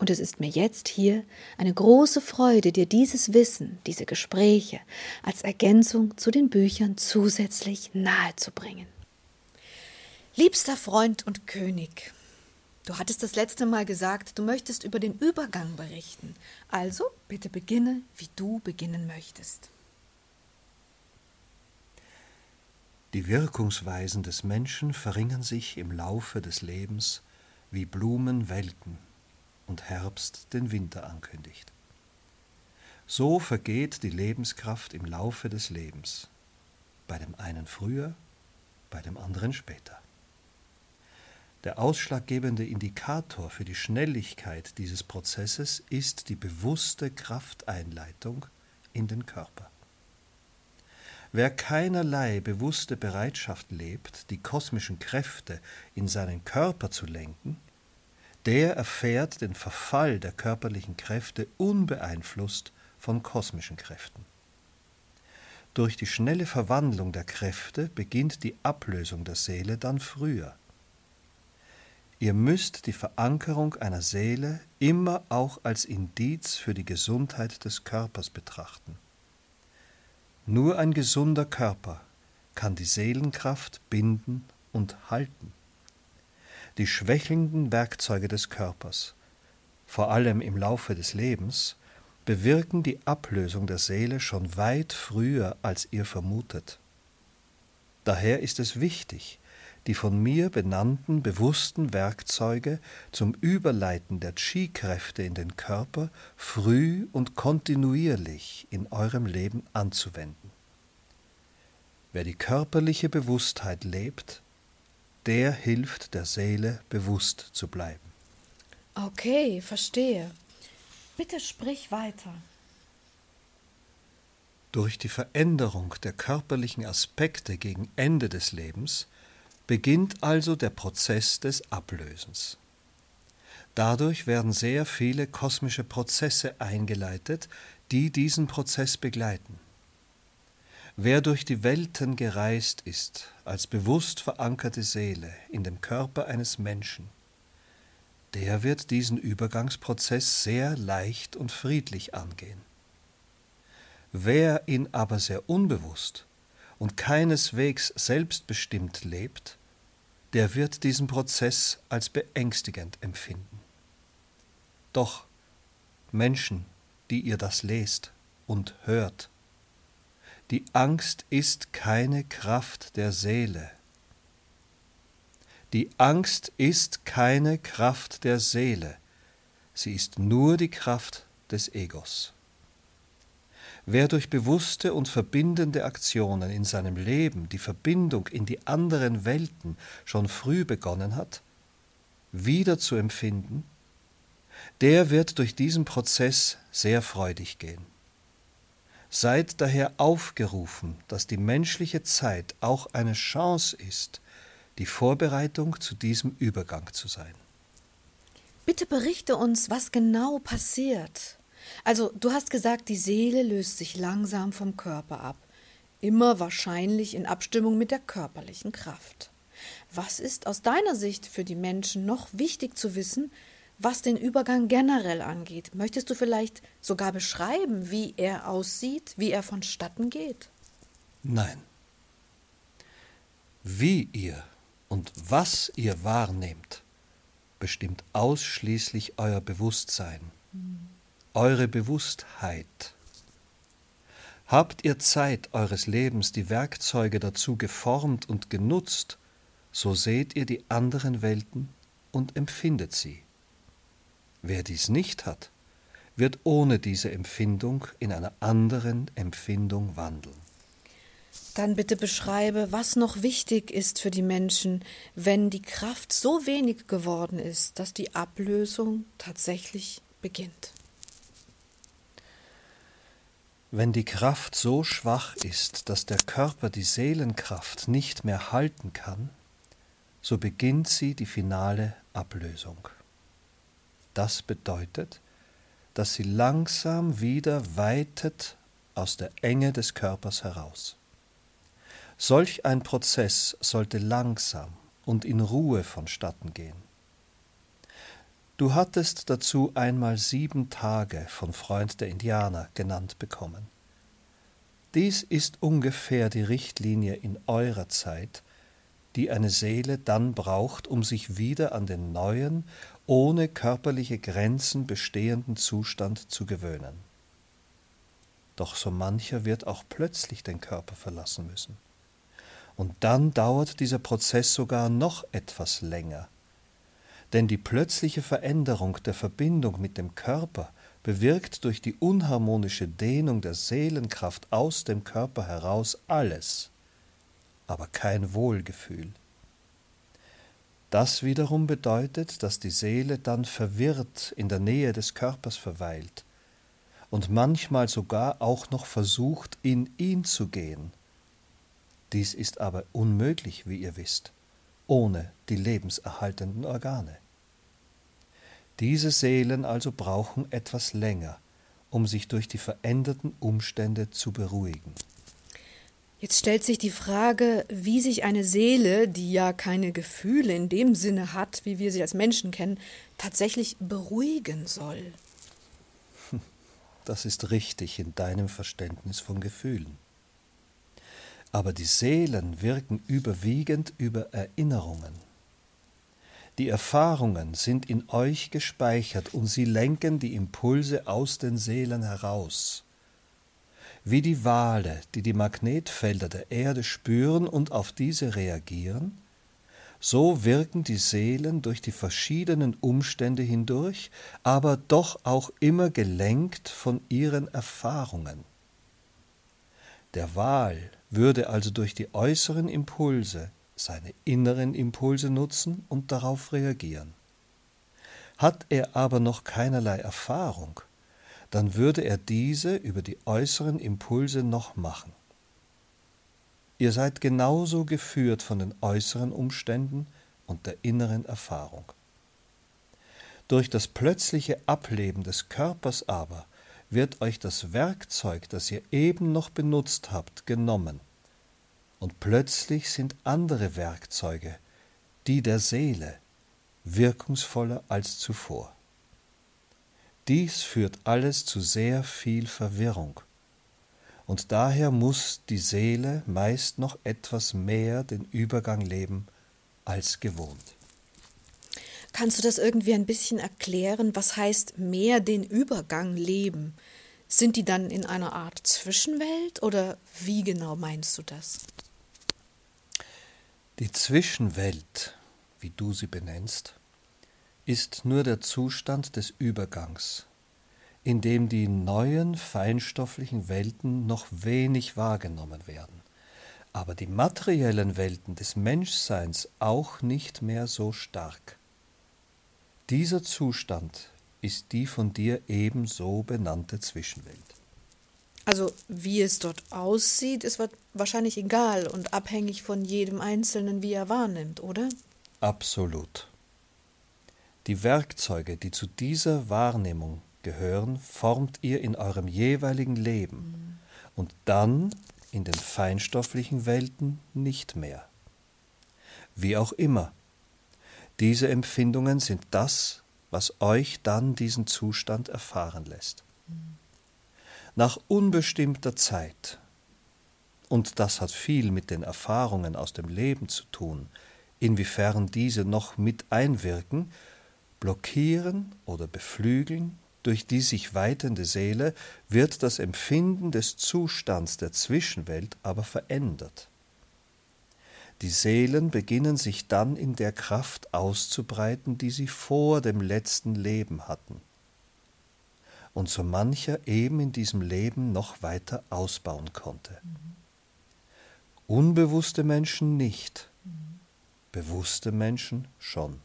Und es ist mir jetzt hier eine große Freude, dir dieses Wissen, diese Gespräche als Ergänzung zu den Büchern zusätzlich nahezubringen. Liebster Freund und König, du hattest das letzte Mal gesagt, du möchtest über den Übergang berichten. Also bitte beginne, wie du beginnen möchtest. Die Wirkungsweisen des Menschen verringern sich im Laufe des Lebens, wie Blumen welken und Herbst den Winter ankündigt. So vergeht die Lebenskraft im Laufe des Lebens, bei dem einen früher, bei dem anderen später. Der ausschlaggebende Indikator für die Schnelligkeit dieses Prozesses ist die bewusste Krafteinleitung in den Körper. Wer keinerlei bewusste Bereitschaft lebt, die kosmischen Kräfte in seinen Körper zu lenken, der erfährt den Verfall der körperlichen Kräfte unbeeinflusst von kosmischen Kräften. Durch die schnelle Verwandlung der Kräfte beginnt die Ablösung der Seele dann früher. Ihr müsst die Verankerung einer Seele immer auch als Indiz für die Gesundheit des Körpers betrachten. Nur ein gesunder Körper kann die Seelenkraft binden und halten die schwächelnden Werkzeuge des Körpers, vor allem im Laufe des Lebens, bewirken die Ablösung der Seele schon weit früher, als ihr vermutet. Daher ist es wichtig, die von mir benannten bewussten Werkzeuge zum Überleiten der Chi-Kräfte in den Körper früh und kontinuierlich in eurem Leben anzuwenden. Wer die körperliche Bewusstheit lebt, der hilft der Seele bewusst zu bleiben. Okay, verstehe. Bitte sprich weiter. Durch die Veränderung der körperlichen Aspekte gegen Ende des Lebens beginnt also der Prozess des Ablösens. Dadurch werden sehr viele kosmische Prozesse eingeleitet, die diesen Prozess begleiten. Wer durch die Welten gereist ist, als bewusst verankerte Seele in dem Körper eines Menschen, der wird diesen Übergangsprozess sehr leicht und friedlich angehen. Wer ihn aber sehr unbewusst und keineswegs selbstbestimmt lebt, der wird diesen Prozess als beängstigend empfinden. Doch Menschen, die ihr das lest und hört, die Angst ist keine Kraft der Seele. Die Angst ist keine Kraft der Seele, sie ist nur die Kraft des Egos. Wer durch bewusste und verbindende Aktionen in seinem Leben die Verbindung in die anderen Welten schon früh begonnen hat, wieder zu empfinden, der wird durch diesen Prozess sehr freudig gehen. Seid daher aufgerufen, dass die menschliche Zeit auch eine Chance ist, die Vorbereitung zu diesem Übergang zu sein. Bitte berichte uns, was genau passiert. Also, du hast gesagt, die Seele löst sich langsam vom Körper ab, immer wahrscheinlich in Abstimmung mit der körperlichen Kraft. Was ist aus deiner Sicht für die Menschen noch wichtig zu wissen, was den Übergang generell angeht, möchtest du vielleicht sogar beschreiben, wie er aussieht, wie er vonstatten geht? Nein. Wie ihr und was ihr wahrnehmt, bestimmt ausschließlich euer Bewusstsein, eure Bewusstheit. Habt ihr Zeit eures Lebens die Werkzeuge dazu geformt und genutzt, so seht ihr die anderen Welten und empfindet sie. Wer dies nicht hat, wird ohne diese Empfindung in einer anderen Empfindung wandeln. Dann bitte beschreibe, was noch wichtig ist für die Menschen, wenn die Kraft so wenig geworden ist, dass die Ablösung tatsächlich beginnt. Wenn die Kraft so schwach ist, dass der Körper die Seelenkraft nicht mehr halten kann, so beginnt sie die finale Ablösung. Das bedeutet, dass sie langsam wieder weitet aus der Enge des Körpers heraus. Solch ein Prozess sollte langsam und in Ruhe vonstatten gehen. Du hattest dazu einmal sieben Tage von Freund der Indianer genannt bekommen. Dies ist ungefähr die Richtlinie in eurer Zeit, die eine Seele dann braucht, um sich wieder an den neuen, ohne körperliche Grenzen bestehenden Zustand zu gewöhnen. Doch so mancher wird auch plötzlich den Körper verlassen müssen. Und dann dauert dieser Prozess sogar noch etwas länger. Denn die plötzliche Veränderung der Verbindung mit dem Körper bewirkt durch die unharmonische Dehnung der Seelenkraft aus dem Körper heraus alles, aber kein Wohlgefühl. Das wiederum bedeutet, dass die Seele dann verwirrt in der Nähe des Körpers verweilt und manchmal sogar auch noch versucht, in ihn zu gehen. Dies ist aber unmöglich, wie ihr wisst, ohne die lebenserhaltenden Organe. Diese Seelen also brauchen etwas länger, um sich durch die veränderten Umstände zu beruhigen. Jetzt stellt sich die Frage, wie sich eine Seele, die ja keine Gefühle in dem Sinne hat, wie wir sie als Menschen kennen, tatsächlich beruhigen soll. Das ist richtig in deinem Verständnis von Gefühlen. Aber die Seelen wirken überwiegend über Erinnerungen. Die Erfahrungen sind in euch gespeichert und sie lenken die Impulse aus den Seelen heraus wie die Wale, die die Magnetfelder der Erde spüren und auf diese reagieren, so wirken die Seelen durch die verschiedenen Umstände hindurch, aber doch auch immer gelenkt von ihren Erfahrungen. Der Wal würde also durch die äußeren Impulse seine inneren Impulse nutzen und darauf reagieren. Hat er aber noch keinerlei Erfahrung, dann würde er diese über die äußeren Impulse noch machen. Ihr seid genauso geführt von den äußeren Umständen und der inneren Erfahrung. Durch das plötzliche Ableben des Körpers aber wird euch das Werkzeug, das ihr eben noch benutzt habt, genommen, und plötzlich sind andere Werkzeuge, die der Seele, wirkungsvoller als zuvor. Dies führt alles zu sehr viel Verwirrung. Und daher muss die Seele meist noch etwas mehr den Übergang leben als gewohnt. Kannst du das irgendwie ein bisschen erklären? Was heißt mehr den Übergang leben? Sind die dann in einer Art Zwischenwelt oder wie genau meinst du das? Die Zwischenwelt, wie du sie benennst, ist nur der Zustand des Übergangs, in dem die neuen feinstofflichen Welten noch wenig wahrgenommen werden, aber die materiellen Welten des Menschseins auch nicht mehr so stark. Dieser Zustand ist die von dir ebenso benannte Zwischenwelt. Also wie es dort aussieht, ist wahrscheinlich egal und abhängig von jedem Einzelnen, wie er wahrnimmt, oder? Absolut. Die Werkzeuge, die zu dieser Wahrnehmung gehören, formt ihr in eurem jeweiligen Leben und dann in den feinstofflichen Welten nicht mehr. Wie auch immer, diese Empfindungen sind das, was euch dann diesen Zustand erfahren lässt. Nach unbestimmter Zeit, und das hat viel mit den Erfahrungen aus dem Leben zu tun, inwiefern diese noch mit einwirken, blockieren oder beflügeln durch die sich weitende Seele wird das Empfinden des Zustands der Zwischenwelt aber verändert. Die Seelen beginnen sich dann in der Kraft auszubreiten, die sie vor dem letzten Leben hatten und so mancher eben in diesem Leben noch weiter ausbauen konnte. Unbewusste Menschen nicht, bewusste Menschen schon.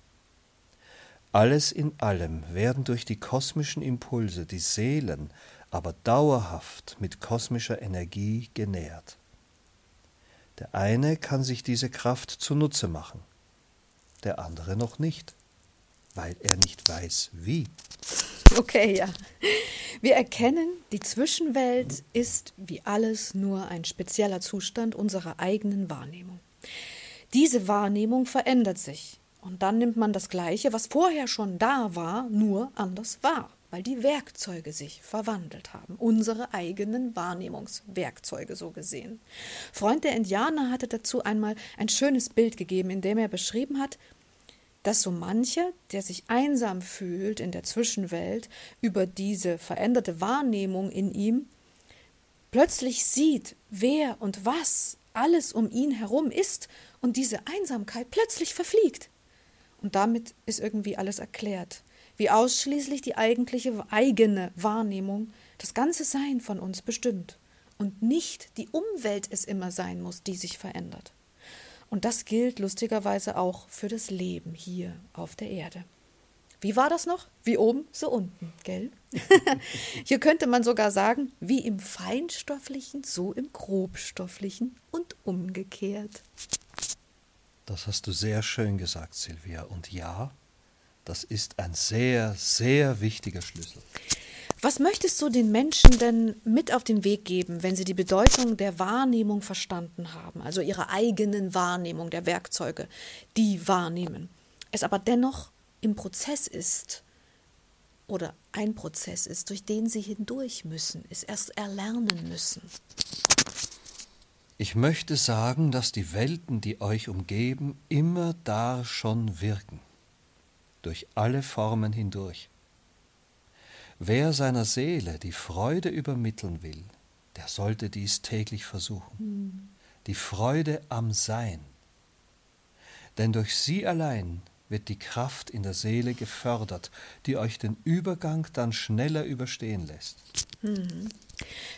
Alles in allem werden durch die kosmischen Impulse die Seelen aber dauerhaft mit kosmischer Energie genährt. Der eine kann sich diese Kraft zunutze machen, der andere noch nicht, weil er nicht weiß, wie. Okay, ja. Wir erkennen, die Zwischenwelt ist wie alles nur ein spezieller Zustand unserer eigenen Wahrnehmung. Diese Wahrnehmung verändert sich und dann nimmt man das Gleiche, was vorher schon da war, nur anders wahr, weil die Werkzeuge sich verwandelt haben, unsere eigenen Wahrnehmungswerkzeuge so gesehen. Freund der Indianer hatte dazu einmal ein schönes Bild gegeben, in dem er beschrieben hat, dass so mancher, der sich einsam fühlt in der Zwischenwelt über diese veränderte Wahrnehmung in ihm, plötzlich sieht, wer und was alles um ihn herum ist und diese Einsamkeit plötzlich verfliegt. Und damit ist irgendwie alles erklärt, wie ausschließlich die eigentliche eigene Wahrnehmung das ganze Sein von uns bestimmt und nicht die Umwelt es immer sein muss, die sich verändert. Und das gilt lustigerweise auch für das Leben hier auf der Erde. Wie war das noch? Wie oben, so unten, gell? hier könnte man sogar sagen, wie im Feinstofflichen, so im Grobstofflichen und umgekehrt. Das hast du sehr schön gesagt, Silvia. Und ja, das ist ein sehr, sehr wichtiger Schlüssel. Was möchtest du den Menschen denn mit auf den Weg geben, wenn sie die Bedeutung der Wahrnehmung verstanden haben, also ihre eigenen Wahrnehmung der Werkzeuge, die wahrnehmen, es aber dennoch im Prozess ist oder ein Prozess ist, durch den sie hindurch müssen, es erst erlernen müssen? Ich möchte sagen, dass die Welten, die euch umgeben, immer da schon wirken, durch alle Formen hindurch. Wer seiner Seele die Freude übermitteln will, der sollte dies täglich versuchen. Mhm. Die Freude am Sein. Denn durch sie allein wird die Kraft in der Seele gefördert, die euch den Übergang dann schneller überstehen lässt. Mhm.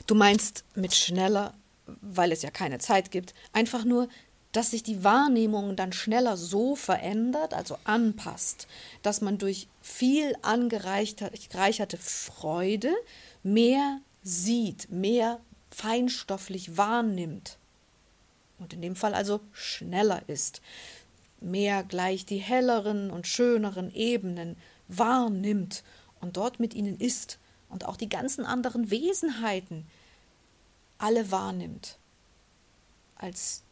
Du meinst mit schneller, weil es ja keine Zeit gibt, einfach nur, dass sich die Wahrnehmung dann schneller so verändert, also anpasst, dass man durch viel angereicherte Freude mehr sieht, mehr feinstofflich wahrnimmt. Und in dem Fall also schneller ist, mehr gleich die helleren und schöneren Ebenen wahrnimmt und dort mit ihnen ist und auch die ganzen anderen Wesenheiten alle wahrnimmt, als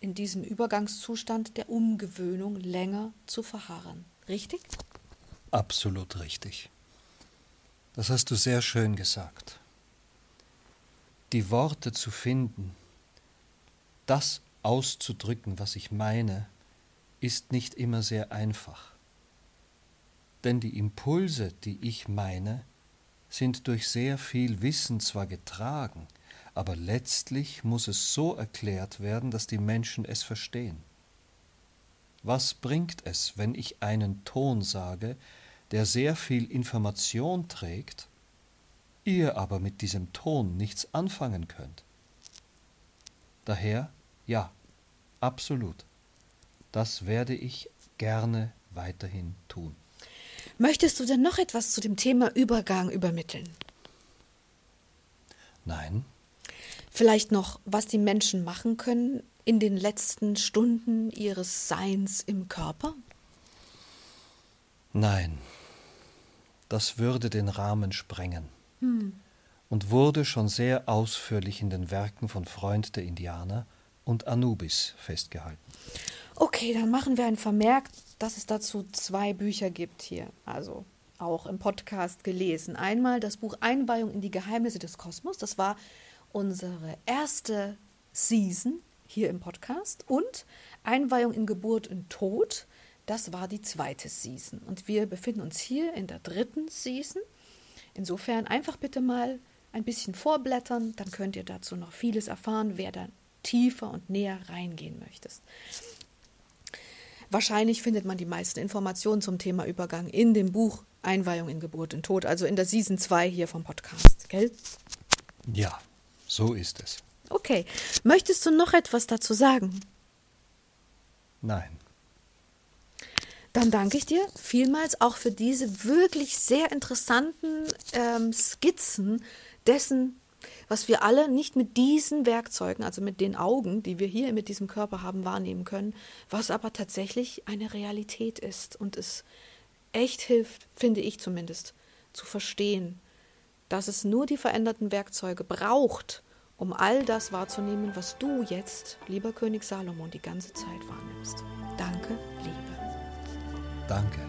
in diesem Übergangszustand der Umgewöhnung länger zu verharren. Richtig? Absolut richtig. Das hast du sehr schön gesagt. Die Worte zu finden, das auszudrücken, was ich meine, ist nicht immer sehr einfach. Denn die Impulse, die ich meine, sind durch sehr viel Wissen zwar getragen, aber letztlich muss es so erklärt werden, dass die Menschen es verstehen. Was bringt es, wenn ich einen Ton sage, der sehr viel Information trägt, ihr aber mit diesem Ton nichts anfangen könnt? Daher, ja, absolut. Das werde ich gerne weiterhin tun. Möchtest du denn noch etwas zu dem Thema Übergang übermitteln? Nein, Vielleicht noch, was die Menschen machen können in den letzten Stunden ihres Seins im Körper? Nein, das würde den Rahmen sprengen hm. und wurde schon sehr ausführlich in den Werken von Freund der Indianer und Anubis festgehalten. Okay, dann machen wir ein Vermerk, dass es dazu zwei Bücher gibt hier, also auch im Podcast gelesen. Einmal das Buch Einweihung in die Geheimnisse des Kosmos, das war unsere erste Season hier im Podcast und Einweihung in Geburt und Tod. Das war die zweite Season. Und wir befinden uns hier in der dritten Season. Insofern einfach bitte mal ein bisschen vorblättern, dann könnt ihr dazu noch vieles erfahren, wer da tiefer und näher reingehen möchtest. Wahrscheinlich findet man die meisten Informationen zum Thema Übergang in dem Buch Einweihung in Geburt und Tod, also in der Season 2 hier vom Podcast, gell? Ja, so ist es. Okay. Möchtest du noch etwas dazu sagen? Nein. Dann danke ich dir vielmals auch für diese wirklich sehr interessanten ähm, Skizzen dessen, was wir alle nicht mit diesen Werkzeugen, also mit den Augen, die wir hier mit diesem Körper haben, wahrnehmen können, was aber tatsächlich eine Realität ist und es echt hilft, finde ich zumindest, zu verstehen, dass es nur die veränderten Werkzeuge braucht, um all das wahrzunehmen, was du jetzt, lieber König Salomon, die ganze Zeit wahrnimmst. Danke, Liebe. Danke.